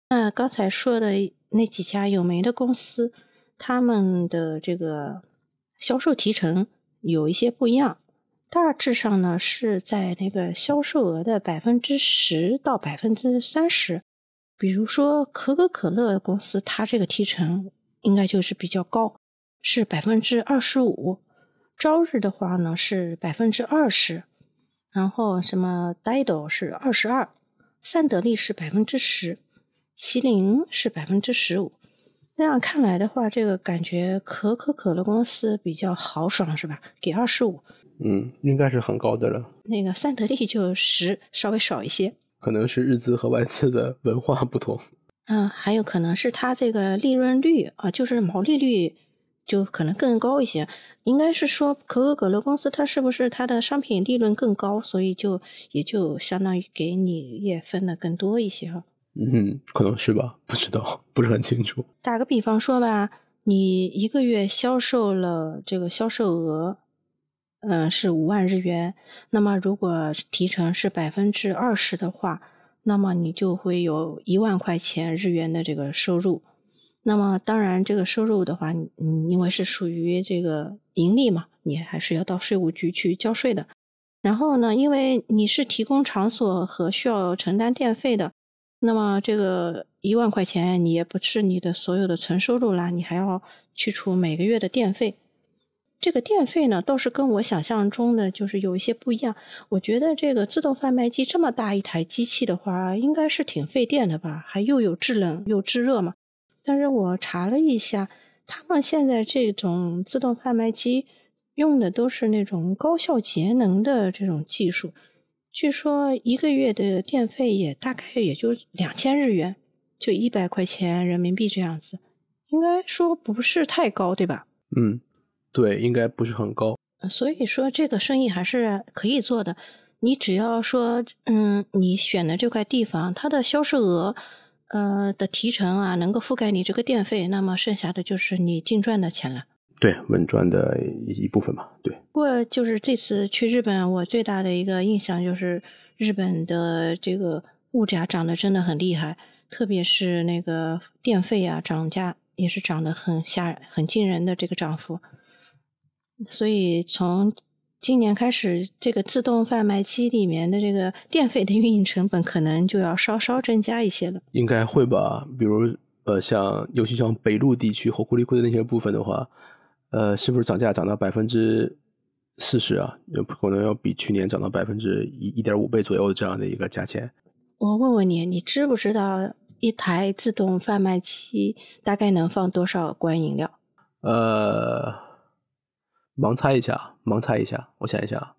那刚才说的那几家有名的公司，他们的这个销售提成有一些不一样，大致上呢是在那个销售额的百分之十到百分之三十。比如说可口可乐公司，它这个提成应该就是比较高，是百分之二十五。朝日的话呢是百分之二十，然后什么 Dido 是二十二，三得利是百分之十，麒麟是百分之十五。那样看来的话，这个感觉可口可乐公司比较豪爽是吧？给二十五，嗯，应该是很高的了。那个三得利就十，稍微少一些。可能是日资和外资的文化不同，嗯，还有可能是它这个利润率啊，就是毛利率就可能更高一些。应该是说可口可乐公司它是不是它的商品利润更高，所以就也就相当于给你也分的更多一些哈。嗯，可能是吧，不知道，不是很清楚。打个比方说吧，你一个月销售了这个销售额。嗯，是五万日元。那么，如果提成是百分之二十的话，那么你就会有一万块钱日元的这个收入。那么，当然，这个收入的话，嗯，因为是属于这个盈利嘛，你还是要到税务局去交税的。然后呢，因为你是提供场所和需要承担电费的，那么这个一万块钱你也不是你的所有的纯收入啦，你还要去除每个月的电费。这个电费呢，倒是跟我想象中的就是有一些不一样。我觉得这个自动贩卖机这么大一台机器的话，应该是挺费电的吧？还又有制冷又制热嘛。但是我查了一下，他们现在这种自动贩卖机用的都是那种高效节能的这种技术。据说一个月的电费也大概也就两千日元，就一百块钱人民币这样子，应该说不是太高，对吧？嗯。对，应该不是很高，所以说这个生意还是可以做的。你只要说，嗯，你选的这块地方，它的销售额，呃的提成啊，能够覆盖你这个电费，那么剩下的就是你净赚的钱了。对，稳赚的一一部分嘛。对。不过就是这次去日本，我最大的一个印象就是日本的这个物价涨得真的很厉害，特别是那个电费啊，涨价也是涨得很吓、很惊人的这个涨幅。所以从今年开始，这个自动贩卖机里面的这个电费的运营成本可能就要稍稍增加一些了。应该会吧？比如呃，像尤其像北陆地区和库里库的那些部分的话，呃，是不是涨价涨到百分之四十啊？有可能要比去年涨到百分之一一点五倍左右这样的一个价钱。我问问你，你知不知道一台自动贩卖机大概能放多少罐饮料？呃。盲猜一下，盲猜一下，我想一下，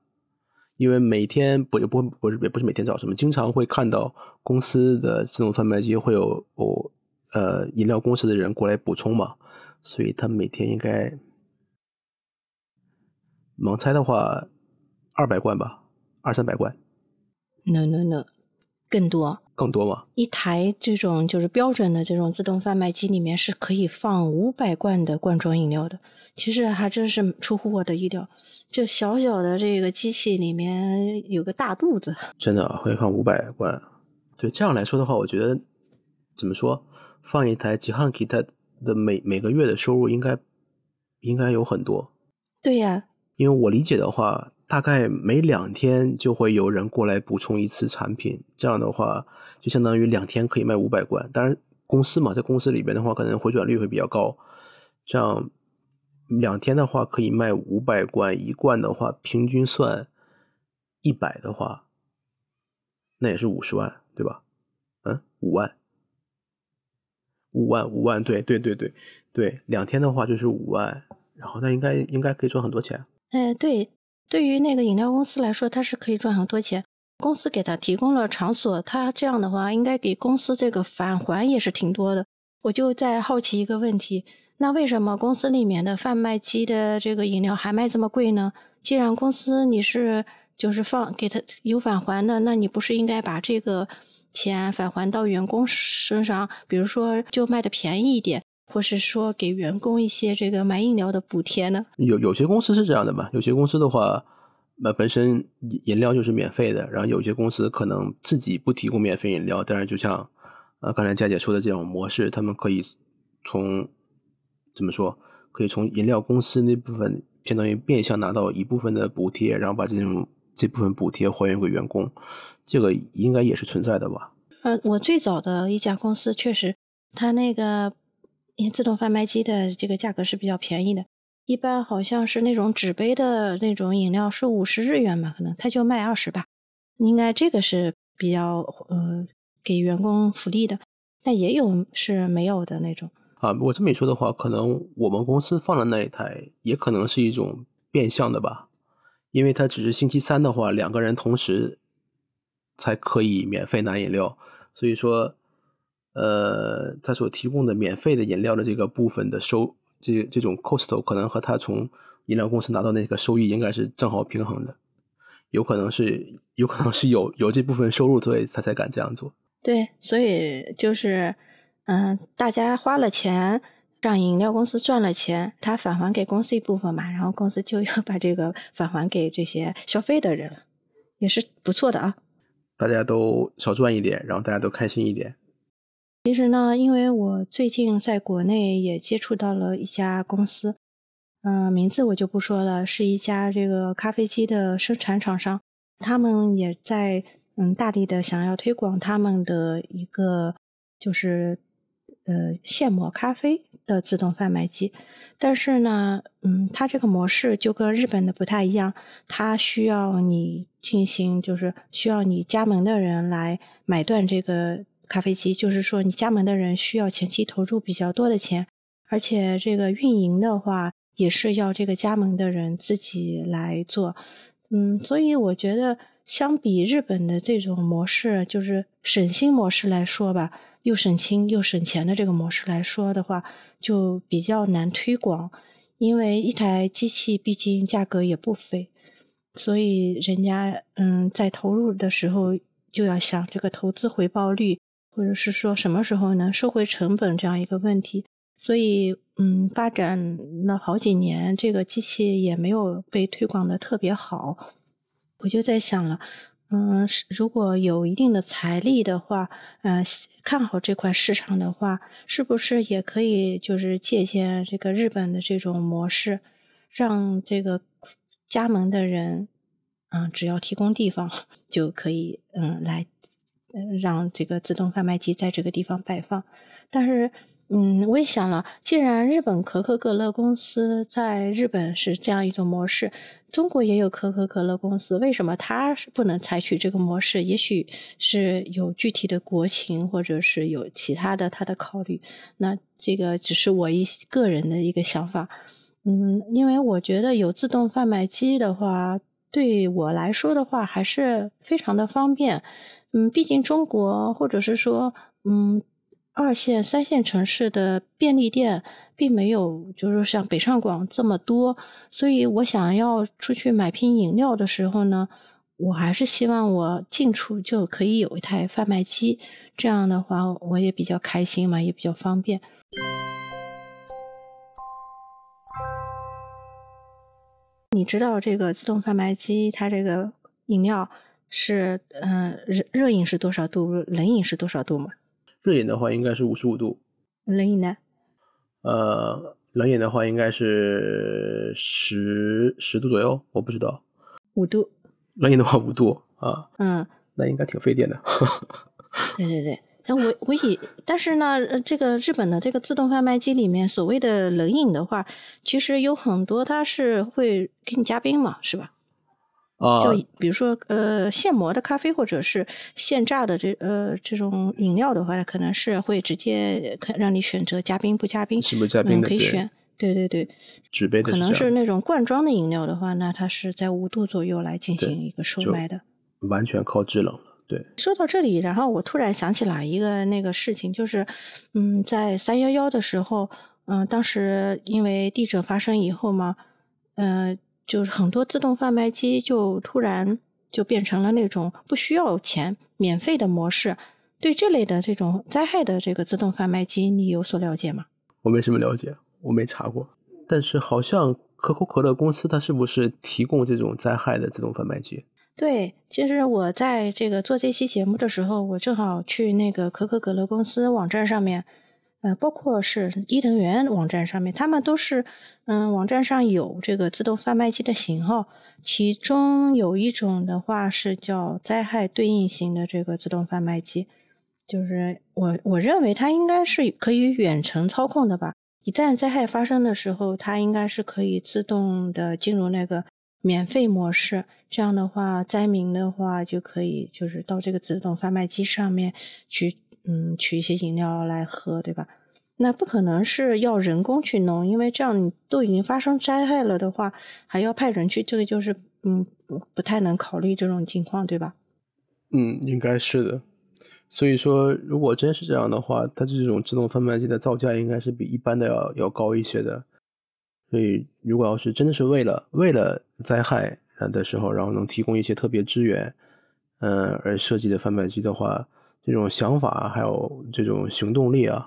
因为每天不不不是也不是每天早什么，经常会看到公司的自动贩卖机会有哦呃饮料公司的人过来补充嘛，所以他每天应该盲猜的话二百罐吧，二三百罐。No no no，更多。更多吗？一台这种就是标准的这种自动贩卖机里面是可以放五百罐的罐装饮料的。其实还真是出乎我的意料，就小小的这个机器里面有个大肚子。真的会放五百罐？对，这样来说的话，我觉得怎么说，放一台吉汉吉他的每每个月的收入应该应该有很多。对呀，因为我理解的话。大概每两天就会有人过来补充一次产品，这样的话就相当于两天可以卖五百罐。当然，公司嘛，在公司里边的话，可能回转率会比较高。这样两天的话可以卖五百罐，一罐的话平均算一百的话，那也是五十万，对吧？嗯，五万，五万，五万，对对对对对，两天的话就是五万，然后那应该应该可以赚很多钱。哎，对。对于那个饮料公司来说，它是可以赚很多钱。公司给他提供了场所，他这样的话，应该给公司这个返还也是挺多的。我就在好奇一个问题：那为什么公司里面的贩卖机的这个饮料还卖这么贵呢？既然公司你是就是放给他有返还的，那你不是应该把这个钱返还到员工身上？比如说，就卖的便宜一点。或是说给员工一些这个买饮料的补贴呢？有有些公司是这样的吧？有些公司的话，那本身饮料就是免费的，然后有些公司可能自己不提供免费饮料，但是就像呃刚才佳姐说的这种模式，他们可以从怎么说？可以从饮料公司那部分相当于变相拿到一部分的补贴，然后把这种这部分补贴还原给员工，这个应该也是存在的吧？呃，我最早的一家公司确实，他那个。因为自动贩卖机的这个价格是比较便宜的，一般好像是那种纸杯的那种饮料是五十日元吧，可能他就卖二十吧。应该这个是比较呃给员工福利的，但也有是没有的那种。啊，我这么一说的话，可能我们公司放的那一台也可能是一种变相的吧，因为它只是星期三的话，两个人同时才可以免费拿饮料，所以说。呃，他所提供的免费的饮料的这个部分的收，这这种 cost 可能和他从饮料公司拿到那个收益应该是正好平衡的，有可能是有可能是有有这部分收入，所以他才敢这样做。对，所以就是，嗯，大家花了钱，让饮料公司赚了钱，他返还给公司一部分嘛，然后公司就要把这个返还给这些消费的人，也是不错的啊。大家都少赚一点，然后大家都开心一点。其实呢，因为我最近在国内也接触到了一家公司，嗯，名字我就不说了，是一家这个咖啡机的生产厂商，他们也在嗯大力的想要推广他们的一个就是呃现磨咖啡的自动贩卖机，但是呢，嗯，它这个模式就跟日本的不太一样，它需要你进行就是需要你加盟的人来买断这个。咖啡机就是说，你加盟的人需要前期投入比较多的钱，而且这个运营的话也是要这个加盟的人自己来做。嗯，所以我觉得相比日本的这种模式，就是省心模式来说吧，又省心又省钱的这个模式来说的话，就比较难推广，因为一台机器毕竟价格也不菲，所以人家嗯在投入的时候就要想这个投资回报率。或者是说什么时候能收回成本这样一个问题，所以嗯，发展了好几年，这个机器也没有被推广的特别好。我就在想了，嗯，如果有一定的财力的话，呃，看好这块市场的话，是不是也可以就是借鉴这个日本的这种模式，让这个加盟的人，嗯，只要提供地方 (laughs) 就可以，嗯，来。让这个自动贩卖机在这个地方摆放，但是，嗯，我也想了，既然日本可口可乐公司在日本是这样一种模式，中国也有可口可乐公司，为什么它是不能采取这个模式？也许是有具体的国情，或者是有其他的他的考虑。那这个只是我一个人的一个想法，嗯，因为我觉得有自动贩卖机的话，对我来说的话，还是非常的方便。嗯，毕竟中国或者是说，嗯，二线、三线城市的便利店并没有，就是像北上广这么多，所以我想要出去买瓶饮料的时候呢，我还是希望我近处就可以有一台贩卖机，这样的话我也比较开心嘛，也比较方便。你知道这个自动贩卖机，它这个饮料是嗯热热饮是多少度，冷饮是多少度嘛？热饮的话应该是五十五度，冷饮呢？呃，冷饮的话应该是十十度左右，我不知道。五度。冷饮的话五度啊，嗯，那应该挺费电的。(laughs) 对对对，但我我以，但是呢，这个日本的这个自动贩卖机里面，所谓的冷饮的话，其实有很多它是会给你加冰嘛，是吧？啊，就比如说呃现磨的咖啡或者是现榨的这呃这种饮料的话，可能是会直接让你选择加冰不加冰，是不加冰的？可以选。对对对，纸杯的可能是那种罐装的饮料的话，那它是在五度左右来进行一个售卖的，完全靠制冷了。对，说到这里，然后我突然想起来一个那个事情，就是嗯，在三幺幺的时候，嗯，当时因为地震发生以后嘛，嗯，就是很多自动贩卖机就突然就变成了那种不需要钱、免费的模式。对这类的这种灾害的这个自动贩卖机，你有所了解吗？我没什么了解。我没查过，但是好像可口可乐公司它是不是提供这种灾害的自动贩卖机？对，其实我在这个做这期节目的时候，我正好去那个可口可乐公司网站上面，呃，包括是伊藤园网站上面，他们都是嗯，网站上有这个自动贩卖机的型号，其中有一种的话是叫灾害对应型的这个自动贩卖机，就是我我认为它应该是可以远程操控的吧。一旦灾害发生的时候，它应该是可以自动的进入那个免费模式。这样的话，灾民的话就可以就是到这个自动贩卖机上面去，嗯，取一些饮料来喝，对吧？那不可能是要人工去弄，因为这样都已经发生灾害了的话，还要派人去，这个就是嗯，不太能考虑这种情况，对吧？嗯，应该是的。所以说，如果真是这样的话，它这种自动贩卖机的造价应该是比一般的要要高一些的。所以，如果要是真的是为了为了灾害的时候，然后能提供一些特别支援，嗯，而设计的贩卖机的话，这种想法还有这种行动力啊，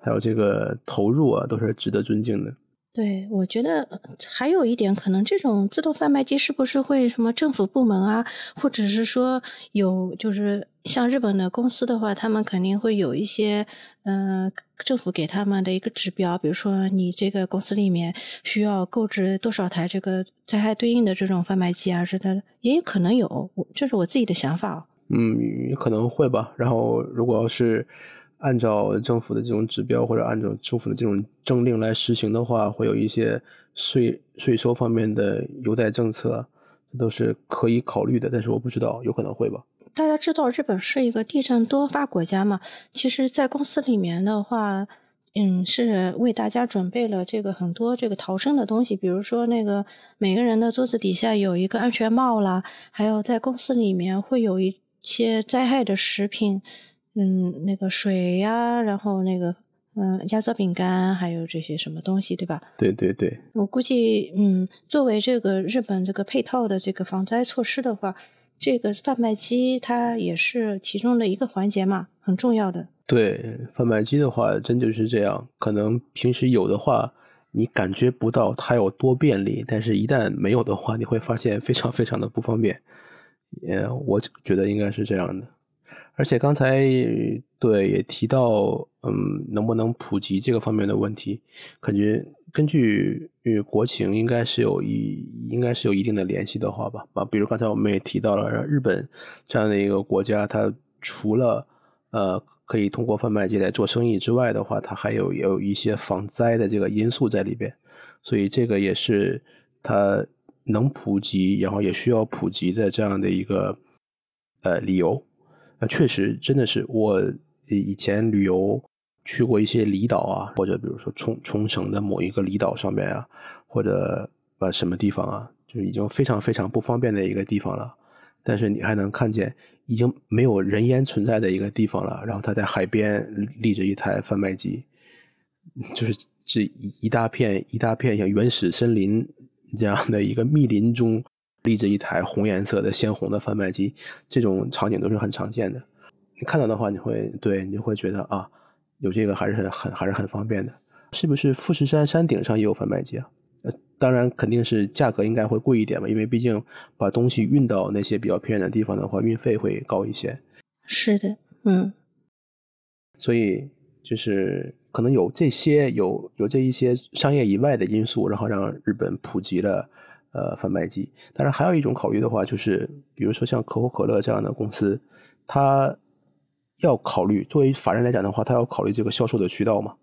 还有这个投入啊，都是值得尊敬的。对，我觉得还有一点，可能这种自动贩卖机是不是会什么政府部门啊，或者是说有就是像日本的公司的话，他们肯定会有一些嗯，政府给他们的一个指标，比如说你这个公司里面需要购置多少台这个灾害对应的这种贩卖机啊之类的，也有可能有，这是我自己的想法。嗯，可能会吧。然后如果要是。按照政府的这种指标，或者按照政府的这种政令来实行的话，会有一些税税收方面的优待政策，这都是可以考虑的。但是我不知道，有可能会吧。大家知道日本是一个地震多发国家嘛？其实，在公司里面的话，嗯，是为大家准备了这个很多这个逃生的东西，比如说那个每个人的桌子底下有一个安全帽啦，还有在公司里面会有一些灾害的食品。嗯，那个水呀，然后那个嗯，压缩饼干，还有这些什么东西，对吧？对对对。我估计，嗯，作为这个日本这个配套的这个防灾措施的话，这个贩卖机它也是其中的一个环节嘛，很重要的。对，贩卖机的话，真就是这样。可能平时有的话，你感觉不到它有多便利，但是一旦没有的话，你会发现非常非常的不方便。也，我觉得应该是这样的。而且刚才对也提到，嗯，能不能普及这个方面的问题，感觉根据与国情应该是有一应该是有一定的联系的话吧，啊，比如刚才我们也提到了日本这样的一个国家，它除了呃可以通过贩卖机来做生意之外的话，它还有有一些防灾的这个因素在里边，所以这个也是它能普及，然后也需要普及的这样的一个呃理由。那确实真的是我以前旅游去过一些离岛啊，或者比如说冲冲绳的某一个离岛上面啊，或者呃什么地方啊，就是已经非常非常不方便的一个地方了。但是你还能看见已经没有人烟存在的一个地方了，然后它在海边立着一台贩卖机，(laughs) 就是这一大片一大片像原始森林这样的一个密林中，立着一台红颜色的鲜红的贩卖机，这种场景都是很常见的。你看到的话，你会对你就会觉得啊，有这个还是很很还是很方便的。是不是富士山山顶上也有贩卖机啊？呃，当然肯定是价格应该会贵一点嘛，因为毕竟把东西运到那些比较偏远的地方的话，运费会高一些。是的，嗯。所以就是可能有这些有有这一些商业以外的因素，然后让日本普及了呃贩卖机。当然，还有一种考虑的话，就是比如说像可口可乐这样的公司，它要考虑作为法人来讲的话，它要考虑这个销售的渠道嘛。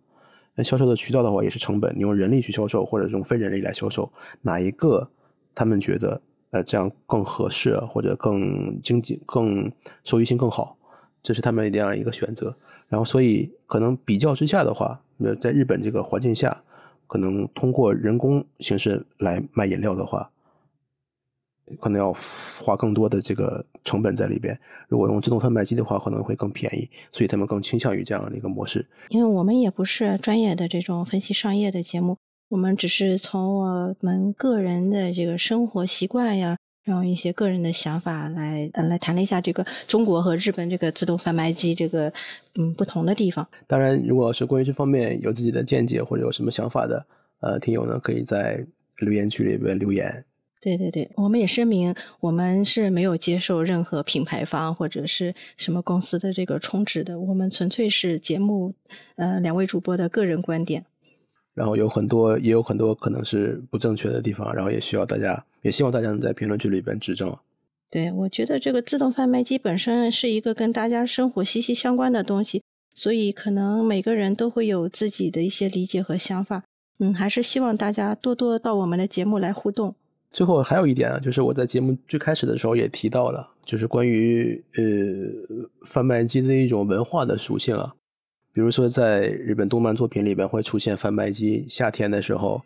那销售的渠道的话也是成本，你用人力去销售或者用非人力来销售，哪一个他们觉得呃这样更合适或者更经济、更收益性更好，这是他们这样一个选择。然后所以可能比较之下的话，那在日本这个环境下，可能通过人工形式来卖饮料的话。可能要花更多的这个成本在里边。如果用自动贩卖机的话，可能会更便宜，所以他们更倾向于这样的一个模式。因为我们也不是专业的这种分析商业的节目，我们只是从我们个人的这个生活习惯呀，然后一些个人的想法来来谈了一下这个中国和日本这个自动贩卖机这个嗯不同的地方。当然，如果是关于这方面有自己的见解或者有什么想法的呃听友呢，可以在留言区里边留言。对对对，我们也声明，我们是没有接受任何品牌方或者是什么公司的这个充值的，我们纯粹是节目，呃，两位主播的个人观点。然后有很多，也有很多可能是不正确的地方，然后也需要大家，也希望大家能在评论区里边指正。对，我觉得这个自动贩卖机本身是一个跟大家生活息息相关的东西，所以可能每个人都会有自己的一些理解和想法。嗯，还是希望大家多多到我们的节目来互动。最后还有一点啊，就是我在节目最开始的时候也提到了，就是关于呃贩卖机的一种文化的属性啊。比如说，在日本动漫作品里边会出现贩卖机，夏天的时候，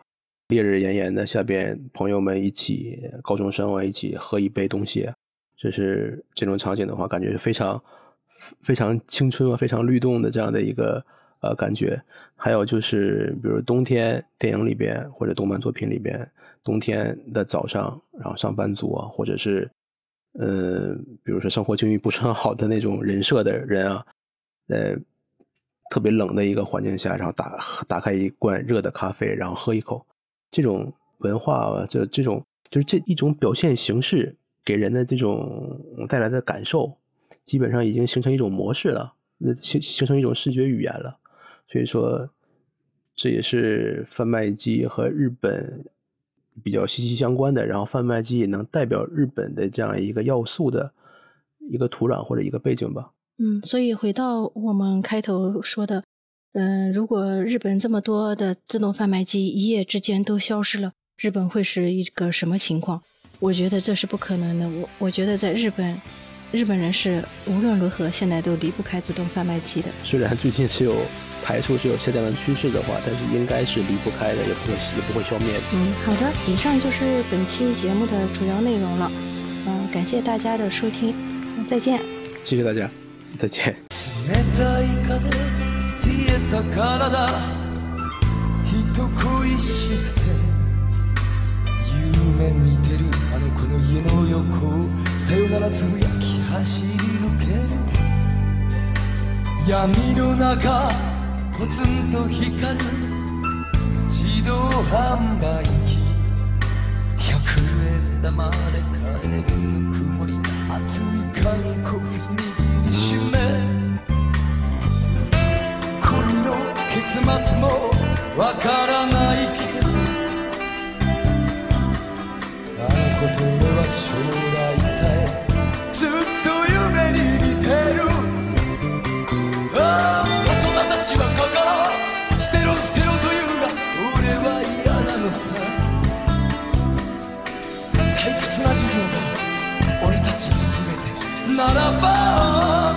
烈日炎炎的下边，朋友们一起，高中生啊一起喝一杯东西，这是这种场景的话，感觉是非常非常青春啊，非常律动的这样的一个呃感觉。还有就是，比如冬天电影里边或者动漫作品里边。冬天的早上，然后上班族啊，或者是，呃，比如说生活境遇不是很好的那种人设的人啊，呃，特别冷的一个环境下，然后打打开一罐热的咖啡，然后喝一口，这种文化，这这种就是这一种表现形式给人的这种带来的感受，基本上已经形成一种模式了，形形成一种视觉语言了。所以说，这也是贩卖机和日本。比较息息相关的，然后贩卖机也能代表日本的这样一个要素的一个土壤或者一个背景吧。嗯，所以回到我们开头说的，嗯，如果日本这么多的自动贩卖机一夜之间都消失了，日本会是一个什么情况？我觉得这是不可能的。我我觉得在日本，日本人是无论如何现在都离不开自动贩卖机的。虽然最近是有。排除是有下降的趋势的话，但是应该是离不开的，也不会也不会消灭的。嗯，好的，以上就是本期节目的主要内容了。嗯，感谢大家的收听，再见。谢谢大家，冷たい風冷えた体。人恋しくて夢見てるあの子の家の横さよならつぶやき走り抜ける。闇の中ポツンと光る。自動販売機。100円玉で買えるぬくもり熱い結末もわからない。けどあのことは将来さえずっと夢に見てる。ああちはかか捨てろ捨てろというが俺は嫌なのさ。退屈な授業が俺たちの全て。ならば